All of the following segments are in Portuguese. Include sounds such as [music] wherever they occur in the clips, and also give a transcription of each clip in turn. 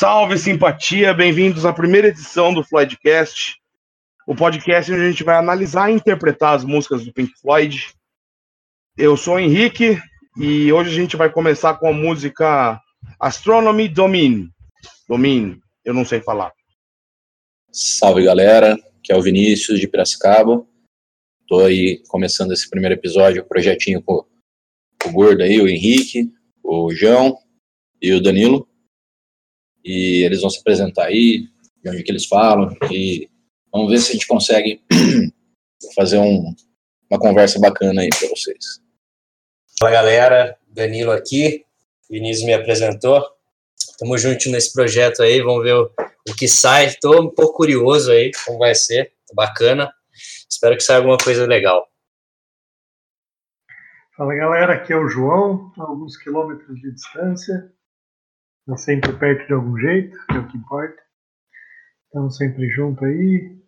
Salve simpatia, bem-vindos à primeira edição do Floydcast, o podcast onde a gente vai analisar e interpretar as músicas do Pink Floyd. Eu sou o Henrique e hoje a gente vai começar com a música Astronomy Domine. Domine, eu não sei falar. Salve galera, que é o Vinícius de Piracicaba. Tô aí começando esse primeiro episódio, o projetinho com o Gordo aí, o Henrique, o João e o Danilo. E eles vão se apresentar aí, de onde que eles falam, e vamos ver se a gente consegue [clears throat] fazer um, uma conversa bacana aí para vocês. Fala galera, Danilo aqui, Vinícius me apresentou. Tamo junto nesse projeto aí, vamos ver o, o que sai. Estou um pouco curioso aí como vai ser, tá bacana. Espero que saia alguma coisa legal. Fala galera, aqui é o João, a alguns quilômetros de distância, tá sempre perto de algum jeito, que é o que importa. Estamos sempre juntos aí.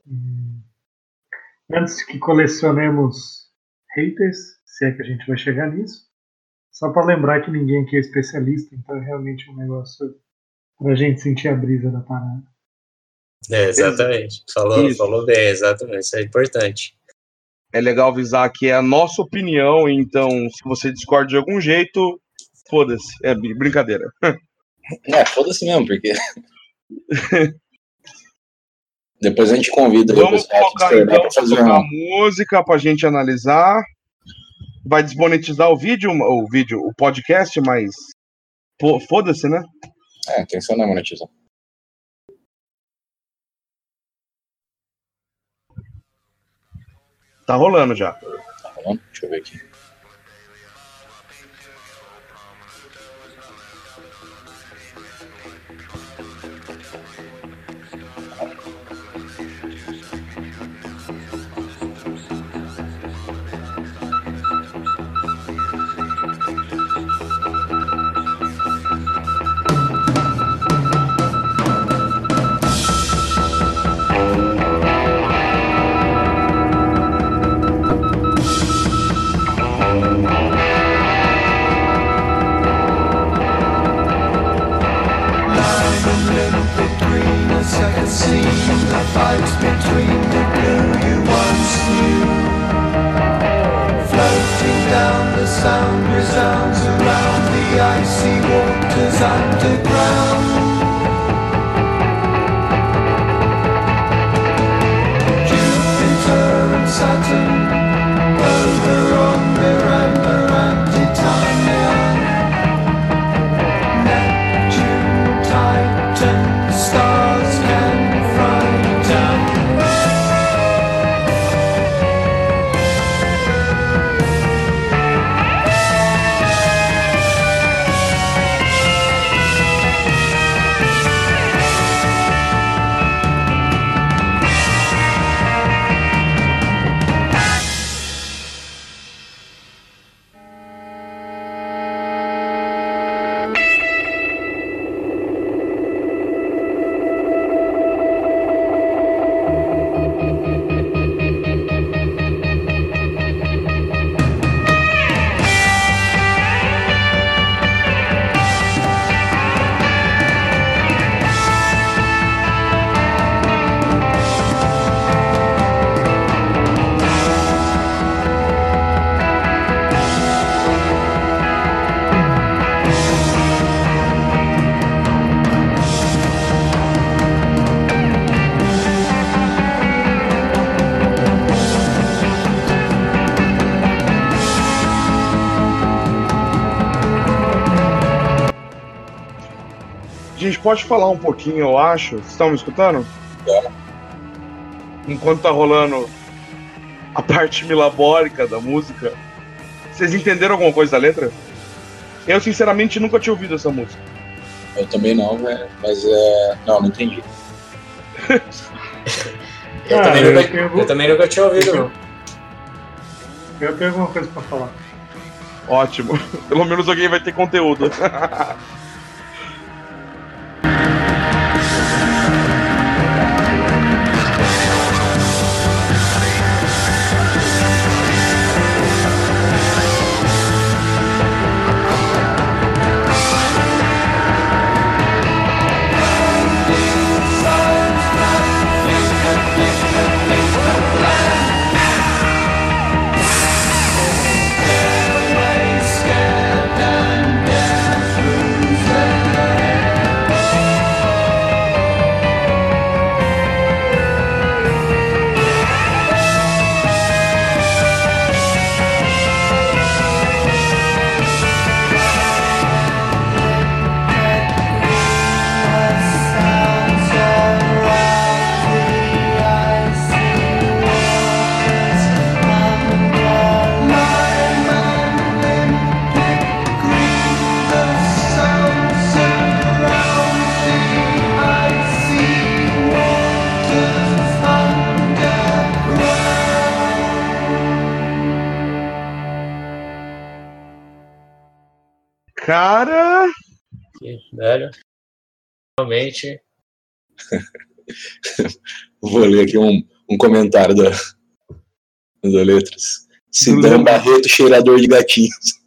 Antes que colecionemos haters, se é que a gente vai chegar nisso, só para lembrar que ninguém aqui é especialista, então é realmente um negócio para a gente sentir a brisa da parada. É, exatamente. Falou, falou bem, exatamente. Isso é importante. É legal avisar que é a nossa opinião, então se você discorda de algum jeito, foda-se. É brincadeira. [laughs] É, foda-se mesmo, porque. Depois a gente convida Vamos colocar então pra fazer uma música pra gente analisar. Vai desmonetizar o vídeo, o vídeo, o podcast, mas foda-se, né? É, a intenção não é monetizar. Tá rolando já. Tá rolando? Deixa eu ver aqui. Pode falar um pouquinho, eu acho. Vocês estão me escutando? É. Enquanto tá rolando a parte milabórica da música, vocês entenderam alguma coisa da letra? Eu, sinceramente, nunca tinha ouvido essa música. Eu também não, né? mas é. Não, não entendi. [laughs] eu, ah, também eu, nunca, eu, eu, também nunca tinha ouvido, não. Eu tenho alguma coisa pra falar. Ótimo. [laughs] Pelo menos alguém vai ter conteúdo. [laughs] Cara. Que velho. Realmente. [laughs] Vou ler aqui um, um comentário da, da Letras. Sidão Barreto, cheirador de gatinhos.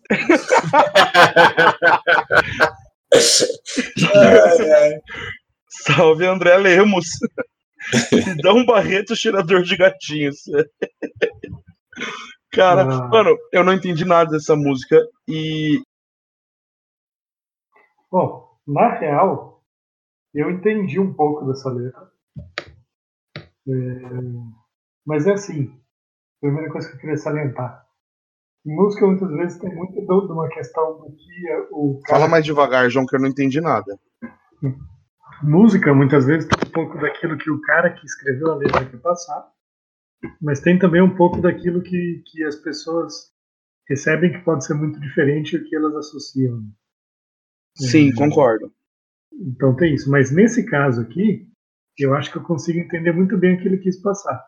ai, [laughs] ai. Salve André Lemos. Sidão Barreto, cheirador de gatinhos. [laughs] Cara, Ah. mano, eu não entendi nada dessa música e Bom, na real, eu entendi um pouco dessa letra. É, mas é assim, primeira coisa que eu queria salientar. Música muitas vezes tem muito de uma questão do que é o cara fala mais devagar, João, que eu não entendi nada. música muitas vezes tem um pouco daquilo que o cara que escreveu a letra quer passar, mas tem também um pouco daquilo que, que as pessoas recebem que pode ser muito diferente do que elas associam. Sim, Uhum. concordo. Então tem isso. Mas nesse caso aqui, eu acho que eu consigo entender muito bem o que ele quis passar.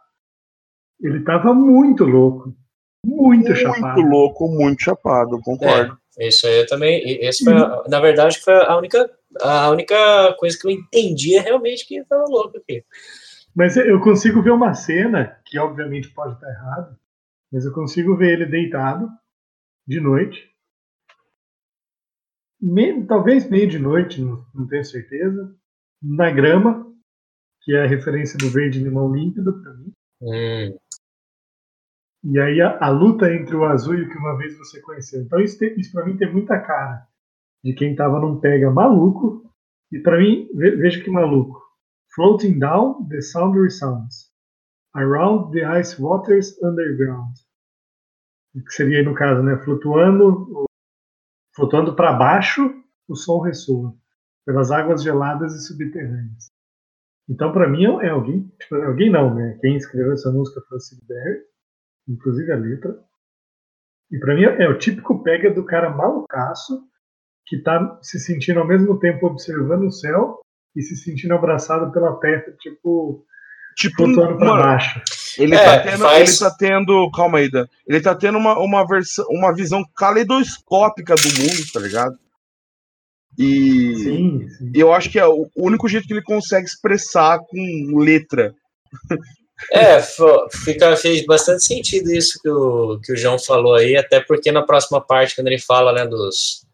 Ele estava muito louco, muito, chapado. Muito louco, muito chapado, concordo. Isso aí eu também. Esse foi, a- na verdade, foi a única, a única coisa que eu entendi é realmente que tava louco aqui. Mas eu consigo ver uma cena, que obviamente pode estar errado, mas eu consigo ver ele deitado de noite. Me- talvez meio de noite, não, não tenho certeza. Na grama, que é a referência do verde limão límpido para mim. Hum, E aí a, a luta entre o azul e o que uma vez você conheceu. Então isso, tem- isso para mim tem muita cara de quem tava num pega maluco. E para mim, ve- veja que maluco. Floating down the sounder sounds. Around the ice waters underground. Que seria no caso, né? Flutuando, flutuando para baixo, o som ressoa. Pelas águas geladas e subterrâneas. Então, para mim, é alguém, tipo, alguém não, né? Quem escreveu essa música foi o Sid Barrett inclusive a letra. E pra mim é o típico pega do cara malucaço que tá se sentindo ao mesmo tempo observando o céu e se sentindo abraçado pela terra, tipo, Tipo, flutuando mano, baixo. Ele, É, tá tendo, faz- ele tá tendo. Calma aí, Dan. Ele tá tendo uma, uma, versão, uma visão caleidoscópica do mundo, tá ligado? E Sim, sim. eu acho que é o único jeito que ele consegue expressar com letra. É, fica, fez bastante sentido isso que o, que o João falou aí, até porque na próxima parte, quando ele fala né, dos,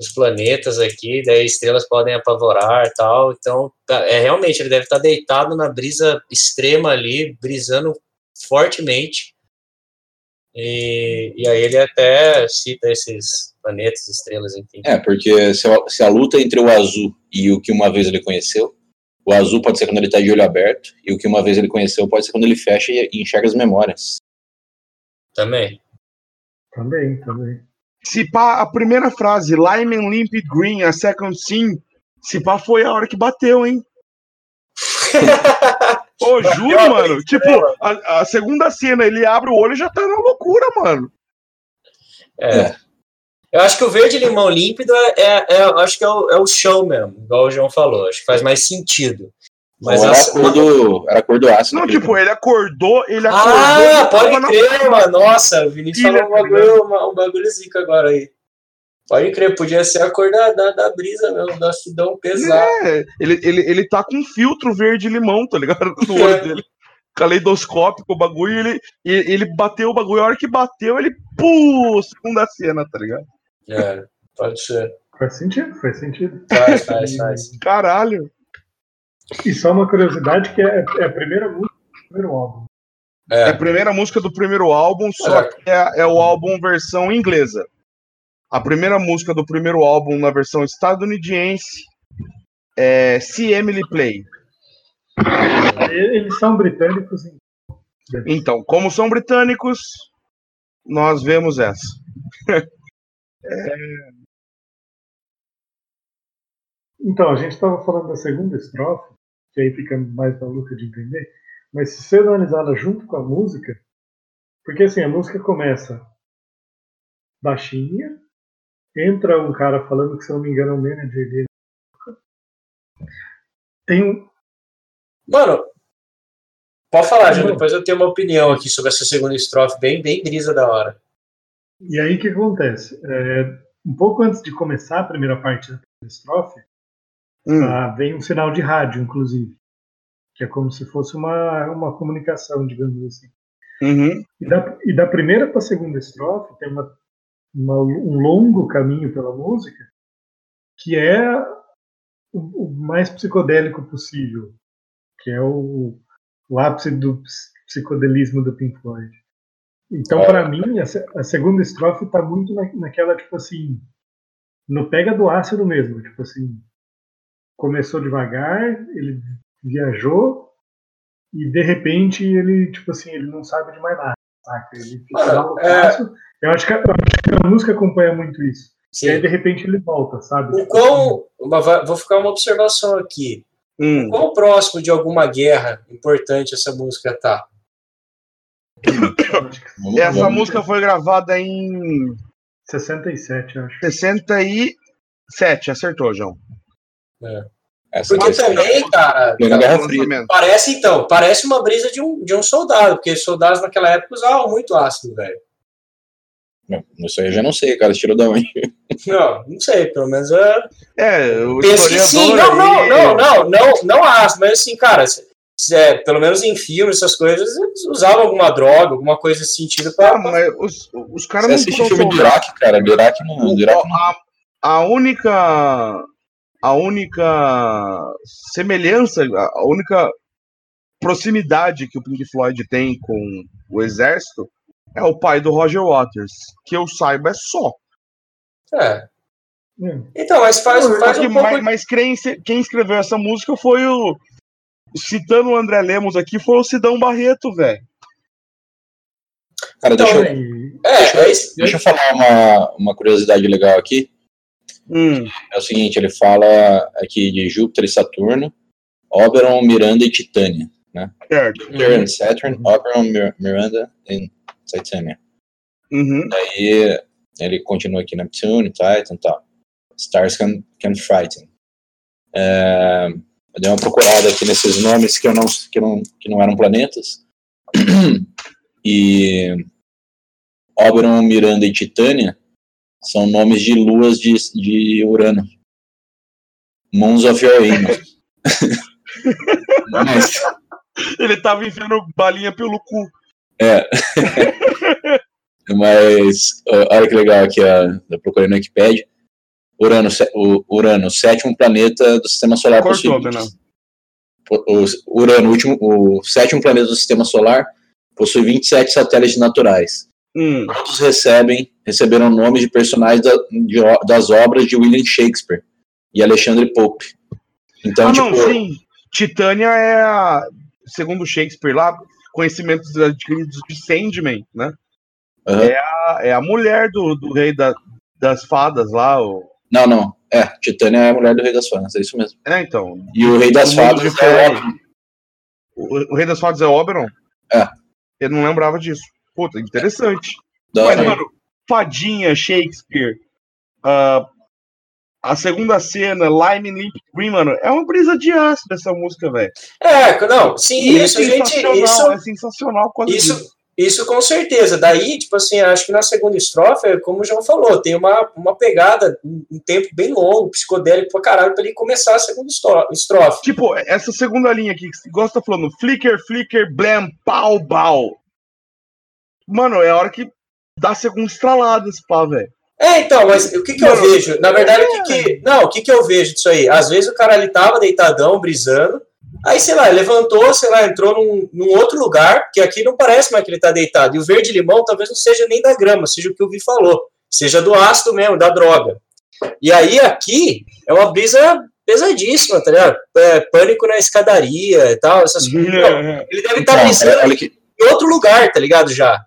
dos planetas aqui, daí estrelas podem apavorar e tal, então tá- é realmente, ele deve estar deitado na brisa extrema ali, brisando fortemente, e, e aí ele até cita esses planetas, estrelas, enfim. É, porque se a, se a luta entre o azul e o que uma vez ele conheceu, o azul pode ser quando ele tá de olho aberto, e o que uma vez ele conheceu pode ser quando ele fecha e, e enxerga as memórias. Também. Também, também. Se pá, a primeira frase, Lime and Limpid Green, a second scene, se pá foi a hora que bateu, hein? [laughs] Ô, juro, mano. Tipo, a, a segunda cena, ele abre o olho e já tá na loucura, mano. É. Eu acho que o verde limão límpido é, é- é- acho que é o, é o show mesmo, igual o João falou. Acho que faz mais sentido. Mas era, cor do, era a cor do ácido. Não, aquele tipo, ele acordou, ele acordou. Ah, ele tava pode na- crer, mano. Nossa, o Vinícius falou um bagulho, uma- um bagulho zica agora aí. Pode crer, podia ser a cor da, da, da brisa mesmo, da acidão pesada. É, ele, ele, ele tá com um filtro verde-limão, tá ligado? No olho É. [laughs] dele. Caleidoscópico o bagulho, ele, ele bateu o bagulho, a hora que bateu, ele, pô, segunda cena, tá ligado? É, pode ser. Faz sentido, faz sentido. Faz, faz, faz. Caralho. E só uma curiosidade que é, é a primeira música do primeiro álbum. É a É, primeira música do primeiro álbum, só que é, é o álbum versão inglesa. A primeira música do primeiro álbum na versão estadunidense é Se Emily Play. Eles são britânicos, então. Então, como são britânicos, nós vemos essa. [laughs] Então, a gente estava falando da segunda estrofe, que aí fica mais maluca de entender, mas se você analisar ela junto com a música, porque assim, a música começa baixinha, entra um cara falando que, se não me engano, é o manager dele. Tem um. Mano, pode falar. Não. Depois eu tenho uma opinião aqui sobre essa segunda estrofe, bem, bem brisa da hora. E aí o que acontece? É, um pouco antes de começar a primeira parte da estrofe, Hum. ah, vem um sinal de rádio, inclusive, que é como se fosse uma, uma comunicação, digamos assim. Uhum. E da, e da primeira para a segunda estrofe tem uma, uma- um longo caminho pela música que é o, o mais psicodélico possível, que é o, o ápice do ps- psicodelismo do Pink Floyd. Então, para mim, a, a segunda estrofe está muito na, naquela, tipo assim, no pega do ácido mesmo, tipo assim, começou devagar, ele viajou e de repente ele, tipo assim, ele não sabe de mais nada, saca? Ele fica Mano, lá no é-. Eu acho, que a, eu acho que a música acompanha muito isso. E aí, Sim. de repente, ele volta, sabe? O quão, vou ficar uma observação aqui. Hum. Quão próximo de alguma guerra importante essa música tá? Essa música foi gravada em 67, eu acho. 67, acertou, João. Essa Porque é também, cara, parece então, parece uma brisa de um, de um soldado, porque soldados naquela época usavam muito ácido, velho. Não, Isso aí eu já não sei, cara. Tirou da onde? [laughs] Não, não sei, pelo menos é. É, o Penso que sim, não, não, não, não, não, não ácido, mas assim, cara, se- se é, pelo menos em filmes, essas coisas, eles usavam alguma droga, alguma coisa nesse sentido pra. Ah, mas os, os caras Você não assiste são filme do. Iraque, cara. Do Iraque não. Do Iraque não. a, a única a única semelhança, a única proximidade que o Pink Floyd tem com o exército é o pai do Roger Waters, que eu saiba é só. É. Hum. Então, mas faz, faz um pouco. mas mas quem, quem escreveu essa música foi o citando o André Lemos aqui foi o Sidão Barreto, velho. Cara, deixa, Então, eu, E- É, é isso. deixa eu falar uma, uma curiosidade legal aqui. Hum, É o seguinte, ele fala aqui de Júpiter e Saturno, Oberon, Miranda e Titânia. certo. Júpiter and Saturn, Oberon, Mir- Miranda e Titânia. Uhum. Aí ele continua aqui, Neptune, Titan e tal. Stars can, can frighten. É, eu dei uma procurada aqui nesses nomes que, eu não, que, não, que não eram planetas. [clears throat] E Oberon, Miranda e Titânia são nomes de luas de, de Urano. Moons of your Amos. [laughs] Mas, Ele tava enfiando balinha pelo cu. [laughs] Mas, ó, olha que legal aqui, ó, eu procurei no Wikipedia. Urano, o Urano, sétimo planeta do sistema solar Cortou, possui- o, o Urano, o último, o sétimo planeta do sistema solar, possui 27 satélites naturais. Hum. Todos recebem, receberam nomes de personagens da- de das obras de William Shakespeare e Alexandre Pope. Então, ah, tipo, não, sim. Titânia é, a, segundo Shakespeare lá, conhecimentos adquiridos de Sandman, né? Aham. É, a, é a mulher do, do rei da- das fadas lá. O, não, não, é, Titânia é a mulher do Rei das Fadas, é isso mesmo. é, então. E o Rei das O Fadas é. Oberon. O, o rei das fadas é Oberon? É. Eu não lembrava disso. Puta, interessante. Da Mas, mano, Fadinha, Shakespeare, ah, a segunda cena, Lime Limp Green, mano, é uma brisa de ácido essa música, velho. É, não, sim, é isso, gente, isso, é sensacional causa isso, isso com certeza. Daí, tipo assim, acho que na segunda estrofe, como o João falou, tem uma, uma pegada, um, tempo bem longo, psicodélico pra caralho, pra ele começar a segunda estro- estrofe. Tipo, essa segunda linha aqui, que você gosta falando flicker, flicker, blam, pau, pau. Mano, é a hora que dá a segunda estralada esse pá, velho. É, então, mas o que que eu vejo? Na verdade, o é. que que... Não, o que que eu vejo disso aí? Às vezes o cara, ele tava deitadão, brisando, aí, sei lá, levantou, sei lá, entrou num, num outro lugar, que aqui não parece mais que ele tá deitado. E o verde-limão talvez não seja nem da grama, seja o que o Vi falou. Seja do ácido mesmo, da droga. E aí, aqui, é uma brisa pesadíssima, tá ligado? É, pânico na escadaria e tal, essas coisas. Não, ele deve estar Então, brisando que, em outro lugar, tá ligado, já.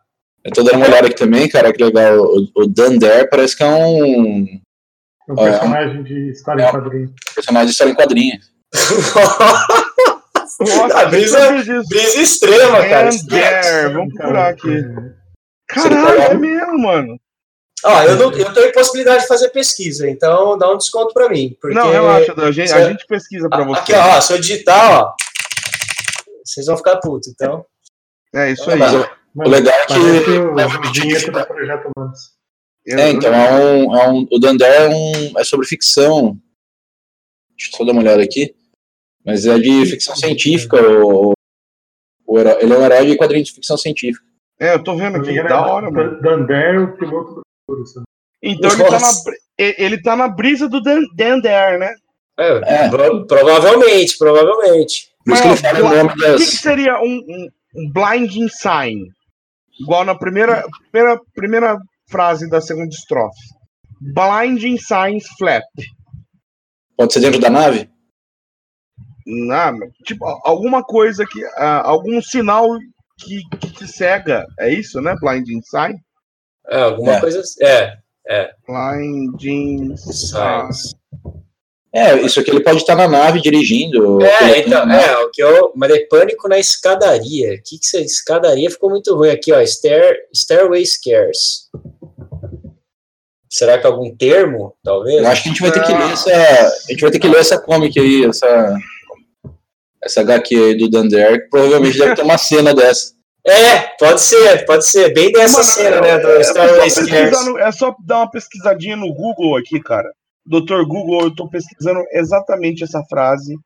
Eu tô dando uma olhada aqui também, cara, que legal. O, o Dunder parece que é um É um personagem de história em quadrinho. personagem de história em quadrinho. Nossa, A brisa- brisa extrema, cara. And there, vamos procurar aqui. É, Caralho, é mesmo, mano. Ó, eu, não, eu tenho possibilidade de fazer pesquisa, então dá um desconto pra mim. Porque... Não, relaxa, a gente, a gente pesquisa pra Ah, você. Aqui, ó, se eu digitar, ó, vocês vão ficar putos, então. É isso aí. Mas eu- Mas O legal é que- o Leva o do Projeto Humanos. Eu- É, então é um, é um, o Dandé é, um, é sobre ficção. Deixa eu só dar uma olhada aqui. Mas é de ficção científica. O, o ele é um herói de quadrinhos de ficção científica. É, eu tô vendo aqui, da hora, mano. Dander, o piloto do futuro. Então ele tá, na, ele tá na brisa do Dan- Dander, né? É, É. pro- provavelmente, provavelmente. Por isso que ele Mas, fala o nome O que, que seria um, um, um blinding sign? Igual na primeira, primeira, primeira frase da segunda estrofe. Blinding signs flap. Pode ser dentro da nave? Ah, tipo, alguma coisa que. ah, algum sinal que, que te cega. É isso, né? Blinding sign? É, alguma É. coisa. É, Blinding sign. É, isso aqui ele pode estar na nave dirigindo. É, então, nave. é, o que eu. Mas é pânico na escadaria. O que que você. Escadaria ficou muito ruim aqui, ó. Stair, stairway scares. Será que algum termo, talvez? Eu acho que a gente vai ter que Ah. ler essa. A gente vai ter que ler essa comic aí, essa. Essa HQ aí do Dander, que provavelmente deve ter uma cena dessa. É, pode ser, pode ser. Bem dessa Mano, cena, né? Do é, Stairway é, só é só dar uma pesquisadinha no Google aqui, cara. Doutor Google, eu tô pesquisando exatamente essa frase.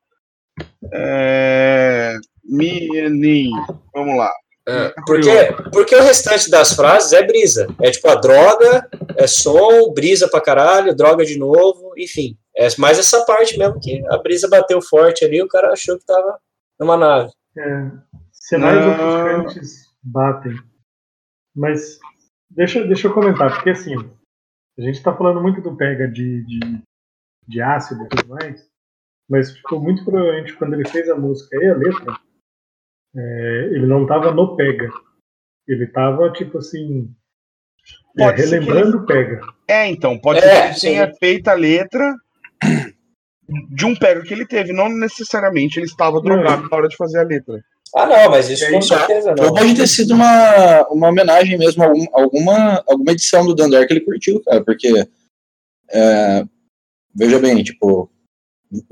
É... Meaning. Vamos lá. É, porque, porque o restante das frases é brisa. É tipo a droga, é som, brisa pra caralho, droga de novo, enfim. É mais essa parte mesmo que a brisa bateu forte ali, o cara achou que tava numa nave. É, sinais Não. ofuscantes batem. Mas deixa, deixa eu comentar, porque assim, a gente tá falando muito do pega de, de, de ácido e tudo mais, mas ficou muito provavelmente quando ele fez a música e a letra, é, ele não tava no pega. Ele tava, tipo assim, é, Pode ser que relembrando o pega. É, então, pode É, ser que ele tenha feito a letra de um pega que ele teve. Não necessariamente ele estava drogado na hora de fazer a letra. Ah, não, mas isso É com certeza Ou não. pode ter sido uma, uma homenagem mesmo, a algum- alguma, alguma edição do Dandar que ele curtiu, cara, porque, é, veja bem, tipo,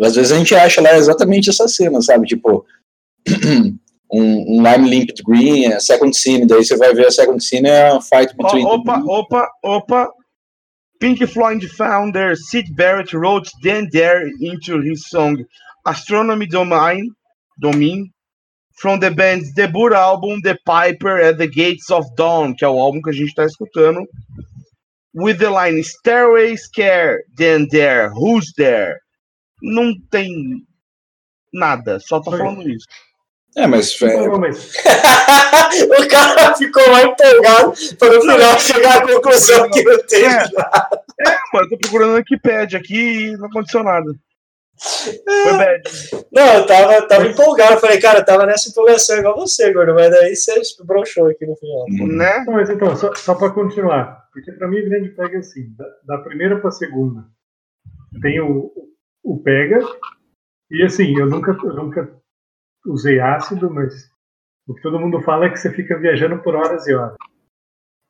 às vezes a gente acha lá exatamente essa cena, sabe, tipo, [clears throat] um, um Lime Limpid Green, é Second Scene, daí você vai ver a Second Scene é a fight between... opa, opa, opa. Pink Floyd founder Sid Barrett wrote Then There into his song Astronomy Domain, Domain from the band's debut album The Piper at the Gates of Dawn, que é o álbum que a gente está escutando. With the line Stairway Scare, Then There, Who's There? Não tem nada, só tá Oi. falando isso. É, mas Não, mas [laughs] o cara ficou mais empolgado para no final chegar à conclusão que não teve. É, é mano, eu tô procurando na Wikipedia aqui e não aconteceu nada. Foi bad. Não, eu tava, tava empolgado. Eu falei, cara, eu tava nessa empolgação igual você, gordo. Mas daí você broxou aqui no final. né? Não, mas então, só, só para continuar, porque para mim grande pega é assim, da, da primeira para segunda tem o, o pega, e assim, eu nunca, eu nunca usei ácido, mas o que todo mundo fala é que você fica viajando por horas e horas.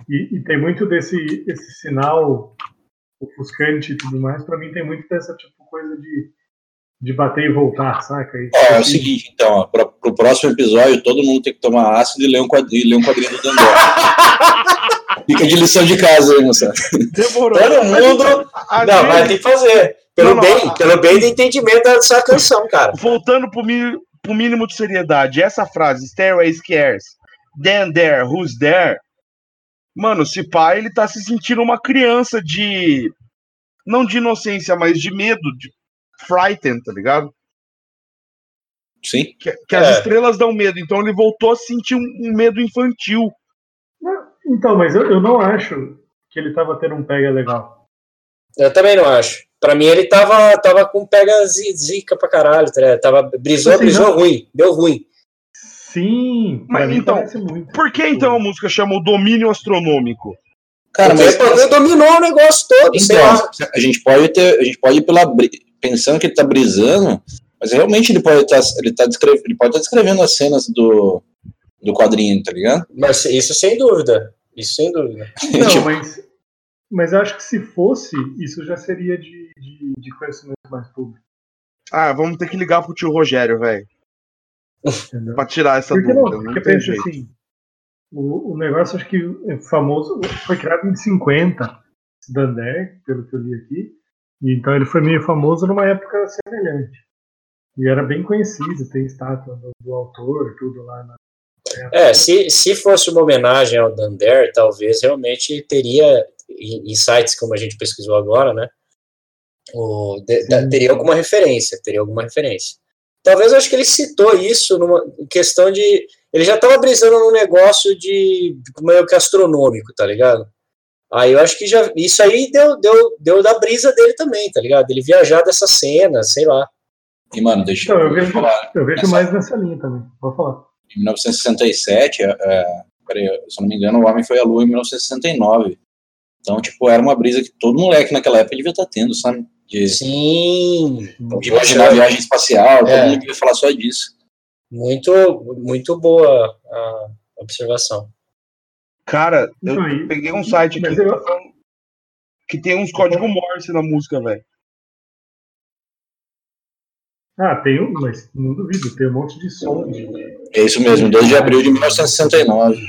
E, e tem muito desse esse sinal ofuscante e tudo mais, para mim tem muito dessa tipo coisa de, de bater e voltar, saca? E, ó, é o seguinte, então, pra, pro próximo episódio todo mundo tem que tomar ácido e ler um quadrinho, ler um quadrinho do Dandar. [laughs] Fica de lição de casa aí, moçada. Demorou. Todo mundo. A Não, gente- mas tem que fazer. Pelo, Não, bem, pelo bem do entendimento dessa canção, cara. Voltando pro, mi- pro mínimo de seriedade, essa frase, Stairway Scares, then there, who's there? Mano, se pá, ele tá se sentindo uma criança de. Não de inocência, mas de medo, de frightened, tá ligado? Sim. Que, que as É. estrelas dão medo, então ele voltou a sentir um, um medo infantil. Então, mas eu, eu não acho que ele tava tendo um pega legal. Eu também não acho. Pra mim, ele tava, tava com pega zi- zica pra caralho. Tá ligado? tava, brisou, Assim, brisou não. ruim. Deu ruim. Sim, pra Mas mim então. Por que então a música chama o domínio astronômico? Cara, Porque mas ele dominou o negócio todo. Então, a gente pode ter, a gente pode ir pela pensando que ele tá brisando, mas realmente ele pode estar, ele tá descrevendo, ele pode estar descrevendo as cenas do, do quadrinho, tá ligado? Mas isso sem dúvida. Isso sem dúvida. [laughs] Não, Tipo, mas, mas eu acho que se fosse, isso já seria de, de, de conhecimento mais público. Ah, vamos ter que ligar pro tio Rogério, velho, pra tirar essa Porque dúvida. não, Não, porque tem pensa jeito. assim, o, o negócio acho que é famoso foi criado em 50. Dander, pelo que eu li aqui. E, então ele foi meio famoso numa época semelhante. E era bem conhecido, tem estátua do, do autor, tudo lá na. É, se, se fosse uma homenagem ao Dander, talvez realmente teria, em sites como a gente pesquisou agora, né? O, de, da, teria alguma referência, teria alguma referência. Talvez eu acho que ele citou isso numa questão de. Ele já estava brisando num negócio de meio que astronômico, tá ligado? Aí eu acho que já. Isso aí deu, deu, deu da brisa dele também, tá ligado? Ele viajar dessa cena, sei lá. E, mano, deixa então, eu, vejo, falar. Eu vejo nessa... mais nessa linha também. Vou falar. Em 1967, é, é, peraí, se eu não me engano, o Homem foi à Lua em 1969. Então, tipo, era uma brisa que todo moleque naquela época devia estar tá tendo, sabe? De, Sim. De imaginar a viagem espacial, é. todo mundo devia falar só disso. Muito, muito boa a observação. Cara, eu peguei um site aqui eu... que tem uns códigos Morse na música, velho. Ah, tem um, mas não duvido, tem um monte de som. É isso mesmo, 2 de abril de 1969.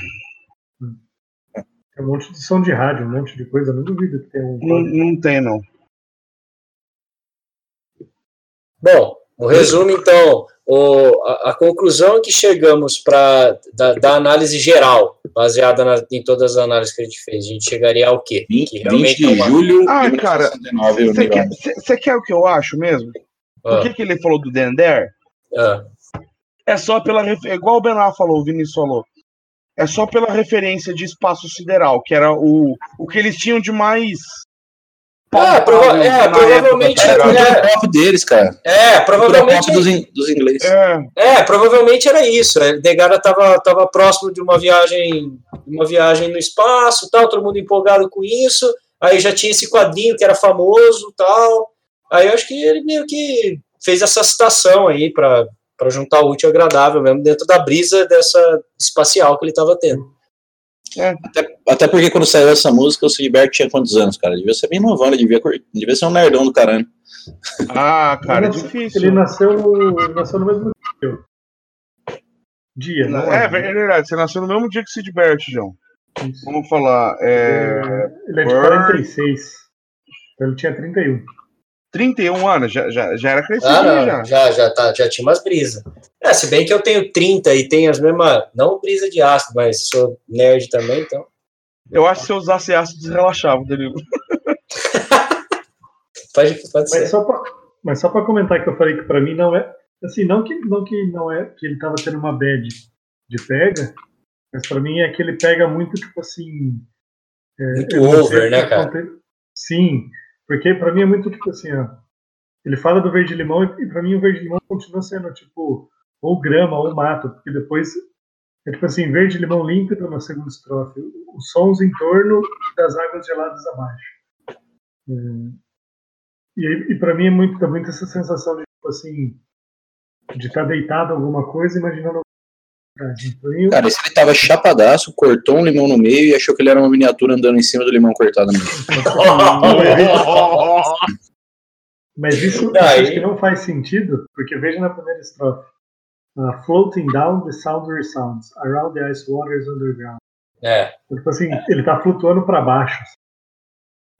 Tem um monte de som de rádio, um monte de coisa, não duvido que tem um. Não, não tem, não. Bom, o resumo, então, o, a, a, conclusão que chegamos para da, da, análise geral, baseada na, em todas as análises que a gente fez, a gente chegaria ao quê? 20, que 20 de é uma... julho ah, de cara, Você quer, quer, o que eu acho mesmo? Ah. Por que, que ele falou do Dender? Ah. É só pela. Igual o Benar falou, o Vinícius falou. É só pela referência de espaço sideral, que era o, o que eles tinham de mais ah, prova é, provavelmente época, era, era próprio deles, cara. É, provavelmente dos, in, dos ingleses. É. é. provavelmente era isso. A Degara tava, tava próximo de uma viagem, uma viagem no espaço, tal, todo mundo empolgado com isso. Aí já tinha esse quadrinho que era famoso, tal. Aí eu acho que ele meio que fez essa citação aí para para juntar o útil e agradável mesmo dentro da brisa dessa espacial que ele estava tendo. É. Até, até, porque quando saiu essa música, o Sidberg tinha quantos anos, cara? Devia ser bem novão, ele devia, devia ser um nerdão do caralho. Ah, cara, é difícil. Ele nasceu, nasceu no mesmo dia. Dia, não é? É verdade, você nasceu no mesmo dia que o Sidbert, João. Isso. Vamos falar. É... Ele é de 46. Então ele tinha 31. 31 anos, já, já, já era crescido ah, já. Já, já, tá, já tinha umas brisas. É, se bem que eu tenho 30 e tenho as mesmas, não brisa de ácido, mas sou nerd também, então. Eu acho que se eu usasse ácido, relaxava, Danilo. [laughs] pode, pode mas ser. Só pra, mas só para comentar que eu falei que para mim não é, assim, não que não que não é que ele tava tendo uma bad de pega, mas para mim é que ele pega muito tipo assim, é, muito over, né, cara? Sim, porque para mim é muito tipo assim, ó. Ele fala do verde limão e para mim o verde limão continua sendo tipo ou grama ou mato, porque depois é tipo assim, verde limão límpido na segunda estrofe, os sons em torno das águas geladas abaixo. É, e, e para mim é muito, dá muito essa sensação de tipo assim, de estar tá deitado alguma coisa imaginando então, Cara, esse ele tava chapadaço, cortou um limão no meio e achou que ele era uma miniatura andando em cima do limão cortado no meio. [laughs] Mas isso, isso acho que não faz sentido, porque veja na primeira estrofe. Uh, floating down the sounder sounds, around the ice waters underground. É. Tipo assim, ele tá flutuando para baixo.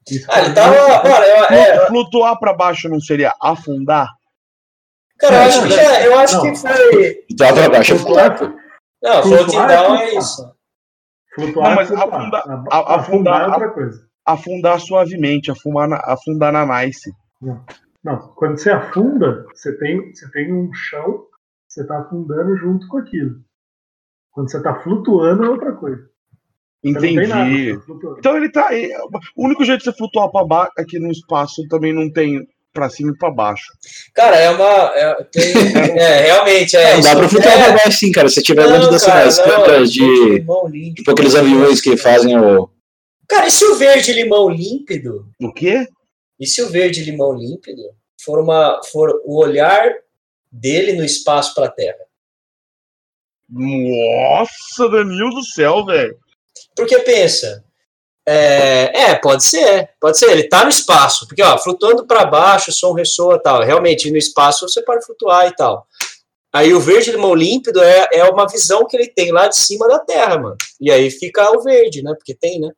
Isso ah, ele tava. Cara, é, Flutuar para baixo não seria afundar? Cara, eu acho que, é, eu acho não. que foi. Flutuar para baixo é flutuar. Não, floating é down é isso. Flutuar não, mas afundar, afundar, afundar, é outra coisa. Afundar suavemente, afundar na, afundar na nice. Não. não, quando você afunda, você tem, você tem um chão, você está afundando junto com aquilo. Quando você está flutuando é outra coisa. Entendi. Nada, então ele tá. O único jeito de você flutuar para baixo aqui no espaço também não tem para cima e para baixo. Cara, é uma. É, tem, [laughs] é realmente. É, não, dá para flutuar é, para baixo sim, cara. Se tiver longe das cidades, de. Tipo aqueles aviões que fazem o. Cara, e se o verde limão límpido? O quê? E se o verde limão límpido for, uma, for o olhar dele no espaço para a Terra? Nossa, Danilo do céu, velho. Porque pensa, é, é, pode ser, pode ser. Ele está no espaço, porque ó, flutuando para baixo, o som ressoa tal. Realmente, no espaço você pode flutuar e tal. Aí o verde limão límpido é, é uma visão que ele tem lá de cima da Terra, mano. E aí fica o verde, né? Porque tem, né?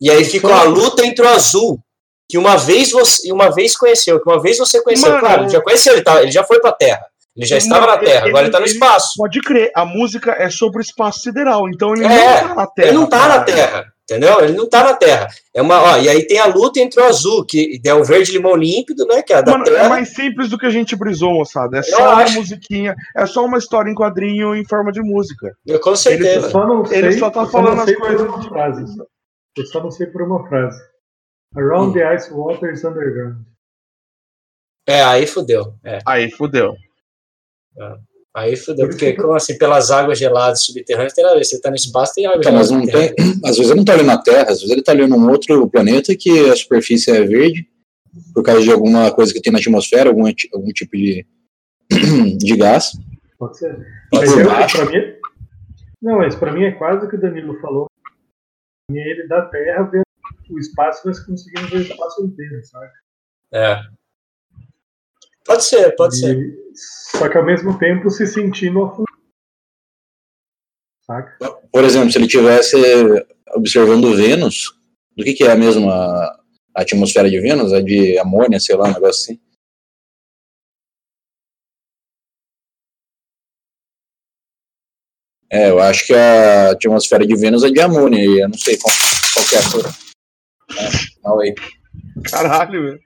E aí ficou a luta entre o azul, que uma vez você, uma vez conheceu, que uma vez você conheceu, Mano, claro, ele já conheceu, ele, tá, ele já foi pra Terra. Ele já estava Não, na Terra, ele- agora ele tá no espaço. Pode crer, a música é sobre o espaço sideral, então ele É, não tá na Terra. Ele não tá na. Terra, entendeu? Ele não tá na Terra. É uma, ó, e aí tem a luta entre o azul, que é o verde limão límpido, né, que é a da Mano, Terra. é mais simples do que a gente brisou, moçada. É Eu só uma acho. musiquinha, é só uma história em quadrinho em forma de música. Eu, com Eu certeza. só não sei, Ele só tá eu falando não as sei por coisas de- frase. Eu só não sei por uma frase. Around the ice water is underground. É, aí fudeu. É, Aí fudeu. Aí fudeu. Porque, como assim, pelas águas geladas subterrâneas, tem nada a ver. Você tá no espaço, tem água Então, mas gelada. não tem. Às vezes ele não tá ali na Terra, às vezes ele tá ali num outro planeta que a superfície é verde, por causa de alguma coisa que tem na atmosfera, algum, algum tipo de, [clears throat] de gás. Pode ser. Mas eu, pra mim, não, mas pra mim é quase o que o Danilo falou. É ele da Terra vendo o espaço, mas conseguindo ver o espaço inteiro, sabe? É. Pode ser, pode ser. E- Só que ao mesmo tempo se sentindo afundado. Saca? por exemplo, se ele tivesse observando Vênus, do que, que é a, a atmosfera de Vênus? É de amônia, sei lá, um negócio assim. É, eu acho que a atmosfera de Vênus é de amônia, e eu não sei qual, qual que é a cor. É, aí. Caralho, velho.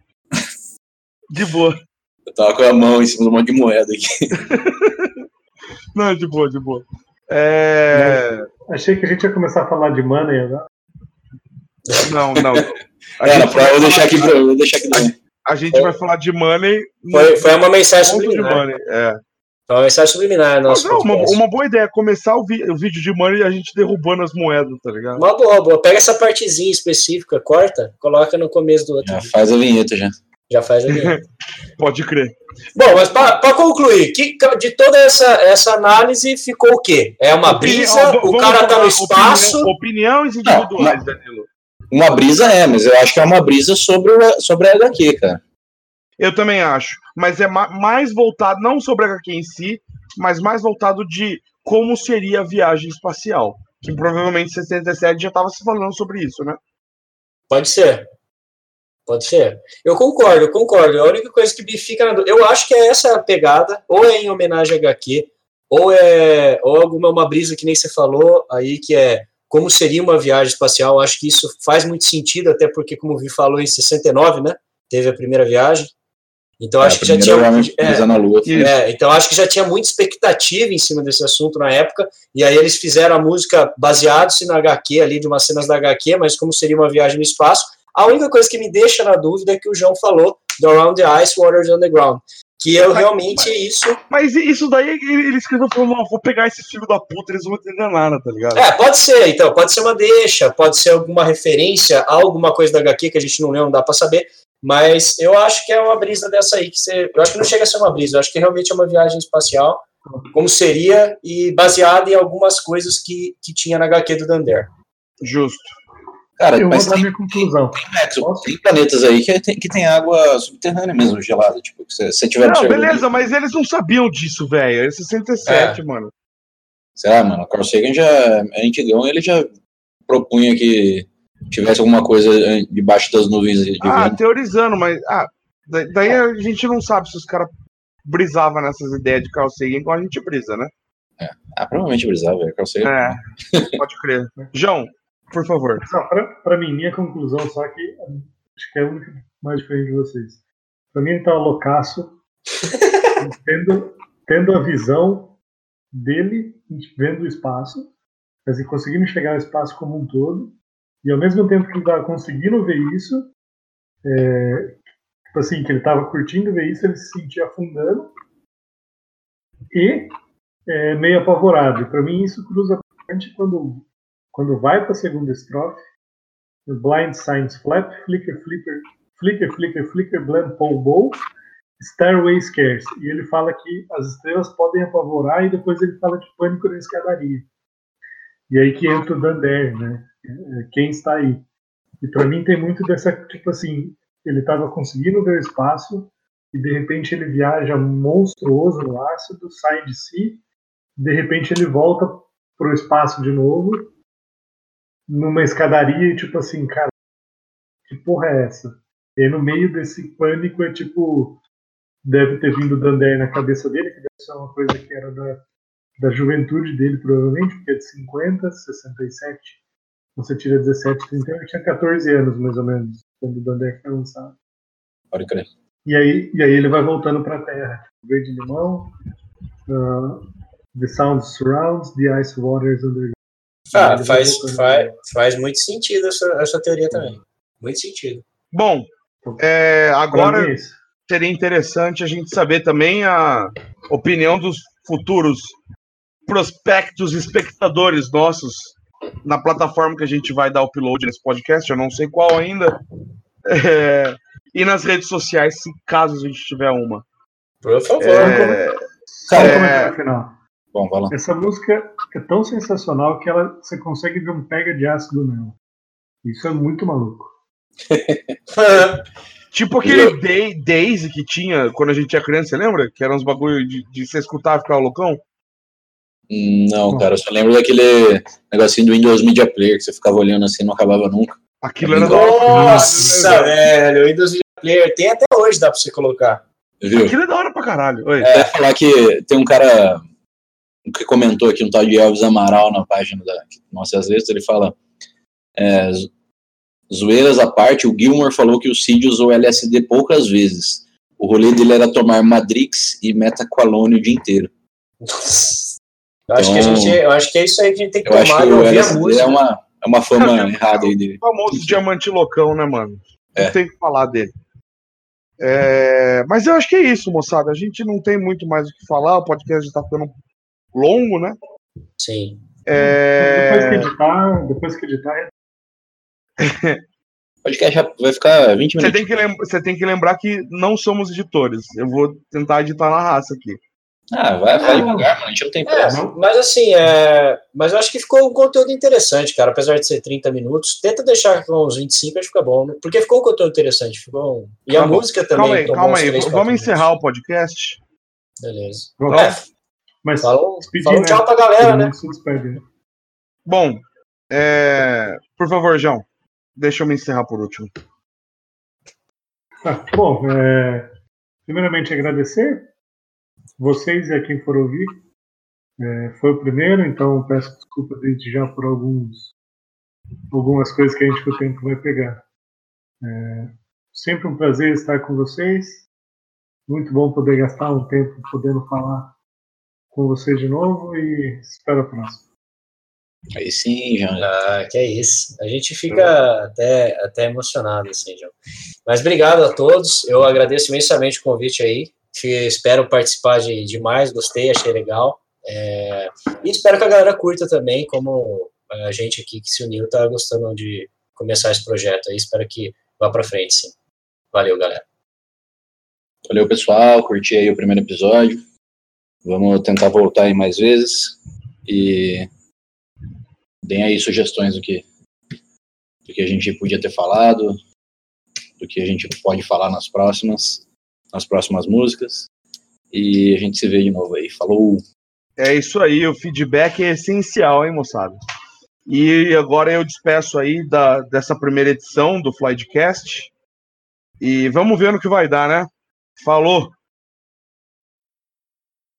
De boa. Eu tava com a mão em cima de um monte de moeda aqui. [laughs] Não, de boa, de boa. É. Achei que a gente ia começar a falar de money agora. Não, não. A Era gente pra vai eu deixar falar- aqui pra eu vou deixar aqui também. A gente vai falar de money. no Foi, foi uma mensagem ponto de subliminar. money. É. Foi uma mensagem subliminar no Mas nosso não, uma, uma boa ideia, começar o, vi- o vídeo de money e a gente derrubando as moedas, tá ligado? Uma boa, boa. Pega essa partezinha específica, corta, coloca no começo do outro. Já faz a vinheta já. Já faz [laughs] ali. Pode crer. Bom, mas para concluir, que, de toda essa, essa análise ficou o quê? É uma brisa, Opinião- o cara tá falar no espaço. opinião- opiniões individuais, Danilo. Uma brisa é, mas eu acho que é uma brisa sobre, sobre a HQ, cara. Eu também acho. Mas é ma- mais voltado, não sobre a HQ em si, mas mais voltado de como seria a viagem espacial. Que provavelmente em 67 já estava se falando sobre isso, né? Pode ser. Pode ser. Eu concordo, eu concordo. A única coisa que me fica na dúvida. Eu acho que é essa a pegada, ou é em homenagem a HQ, ou é ou alguma uma brisa que nem você falou aí, que é como seria uma viagem espacial. Acho que isso faz muito sentido, até porque, como o Vi falou, em 69, né? Teve a primeira viagem. Então É, acho que já tinha. é, pisar na Lua. Isso. É, então acho que já tinha muita expectativa em cima desse assunto na época, e aí eles fizeram a música baseados-se na HQ ali, de umas cenas da HQ, mas como seria uma viagem no espaço. A única coisa que me deixa na dúvida é que o João falou do Around the Ice, Waters Underground, que eu Mas- realmente isso. Mas isso daí ele ele escreveu falando, não, vou pegar esse filho da puta, eles vão entender nada, tá ligado? É, pode ser, então, pode ser uma deixa, pode ser alguma referência a alguma coisa da HQ que a gente não leu, não dá pra saber, mas eu acho que é uma brisa dessa aí, que você. Eu acho que não chega a ser uma brisa, eu acho que realmente é uma viagem espacial, como seria, e baseada em algumas coisas que, que tinha na HQ do Dander. Justo. Cara, Eu mas vou dar tem, minha conclusão. Max, tem planetas aí que tem, que tem água subterrânea mesmo, gelada. Tipo, se você tiver Não, beleza, mas eles não sabiam disso, velho. É 67, mano. Sei lá, mano, o Carl Sagan já é antigão, ele já propunha que tivesse alguma coisa eh, debaixo das nuvens de Ah, vento. teorizando, mas. Ah, da- daí a gente não sabe se os caras brisavam nessas ideias de Carl Sagan igual a gente brisa, né? Ah, provavelmente brisava, velho. Carl Sagan. É, pode crer. [laughs] João, por favor. Pra mim, minha conclusão, só que acho que é a única mais diferente de vocês. Pra mim, ele tá loucaço, [laughs] tendo, tendo a visão dele vendo o espaço, dizer, conseguindo enxergar o espaço como um todo, e ao mesmo tempo que ele tava conseguindo ver isso, é, tipo assim, que ele tava curtindo ver isso, ele se sentia afundando e é, meio apavorado. Pra mim, isso cruza bastante quando quando vai para a segunda estrofe, o blind signs flap, flicker, flicker, flicker, flicker, flicker, blam, pole, bow, stairway scarce. E ele fala que as estrelas podem apavorar e depois ele fala de pânico na escadaria. E aí que entra o Dander, né? É, Quem está aí? E para mim tem muito dessa, tipo assim, ele estava conseguindo ver o espaço e de repente ele viaja monstruoso no ácido, sai de si, de repente ele volta pro espaço de novo numa escadaria e tipo assim, cara, que porra é essa? E aí no meio desse pânico é tipo, deve ter vindo o Dandé na cabeça dele, que deve ser uma coisa que era da, da juventude dele, provavelmente, porque é de 50, 67. Você tira 17, 31, eu tinha 14 anos mais ou menos, quando o Dandé foi lançado. Pode crer. E aí, e aí ele vai voltando pra terra. Verde limão, uh, the sound surrounds, the ice waters under. Ah, faz, faz, faz muito sentido essa, essa teoria também. Muito sentido. Bom, é, agora mim é seria interessante a gente saber também a opinião dos futuros prospectos espectadores nossos na plataforma que a gente vai dar upload nesse podcast, eu não sei qual ainda, É, e nas redes sociais, se caso a gente tiver uma. Por favor. É, Só um É. comentário no final. Bom, vai lá. Essa música é tão sensacional que ela, você consegue ver um pega de ácido nela. Isso é muito maluco. [laughs] tipo aquele Day, Daisy que tinha quando a gente era criança, você lembra? Que eram uns bagulho de, de você escutar e ficar loucão? Hum, Não, cara, eu só lembro daquele negocinho do Windows Media Player que você ficava olhando assim e não acabava nunca. Aquilo era da hora Nossa, caralho, né, velho? O Windows Media Player tem até hoje, dá pra você colocar. Viu? Aquilo é da hora pra caralho. Oi. Até falar que tem um cara que comentou aqui, um tal de Elvis Amaral na página da Nossas Letras, ele fala é, zo- zoeiras à parte, o Gilmore falou que o Cid usou LSD poucas vezes. O rolê dele era tomar Madrix e Metaqualone o dia inteiro. Eu acho, que a Então, gente, eu acho que é isso aí que a gente tem que Eu acho tomar que e ouvir a música. é uma, é uma fama [laughs] errada aí dele. O famoso diamante loucão, né, mano? Não É. tem que falar dele. É, mas eu acho que é isso, moçada. A gente não tem muito mais o que falar. O podcast já tá ficando longo, né? Sim. É, Depois que editar, depois que editar, O [laughs] podcast já vai ficar 20 Você minutos. tem, que você tem que lembrar que não somos editores. Eu vou tentar editar na raça aqui. Ah, vai, vai Ah, devagar, mano. A gente não tem É, pressa. mas assim, é... mas eu acho que ficou um conteúdo interessante, cara. Apesar de ser 30 minutos, tenta deixar com uns 25, acho que fica bom. né? Porque ficou um conteúdo interessante. Ficou... um- E a Calma- música também. Calma aí, calma aí. Vamos quatro encerrar o podcast. minutos. Beleza. Vamos. É, mas falou, falou né? tchau pra galera, né? né? Bom, é, por favor, João, deixa eu me encerrar por último. Tá, bom, é, primeiramente agradecer vocês e a quem for ouvir. É, foi o primeiro, então peço desculpa desde já por alguns, algumas coisas que a gente com o tempo vai pegar. É, sempre um prazer estar com vocês. Muito bom poder gastar um tempo podendo falar com vocês de novo e espero a próxima. Aí sim, já. Ah, que é isso. A gente fica até, até emocionado, assim, João. Mas obrigado a todos. Eu agradeço imensamente o convite aí. Que espero participar de, de mais, gostei, achei legal. É, e espero que a galera curta também, como a gente aqui que se uniu tá gostando de começar esse projeto aí. Espero que vá para frente, sim. Valeu, galera. Valeu, pessoal. Curti aí o primeiro episódio. Vamos tentar voltar aí mais vezes. E deem aí sugestões do que, do que a gente podia ter falado, do que a gente pode falar nas próximas, nas próximas músicas. E a gente se vê de novo aí. Falou! É isso aí, o feedback é essencial, hein, moçada? E agora eu despeço aí da, dessa primeira edição do Flightcast. E vamos ver no que vai dar, né? Falou!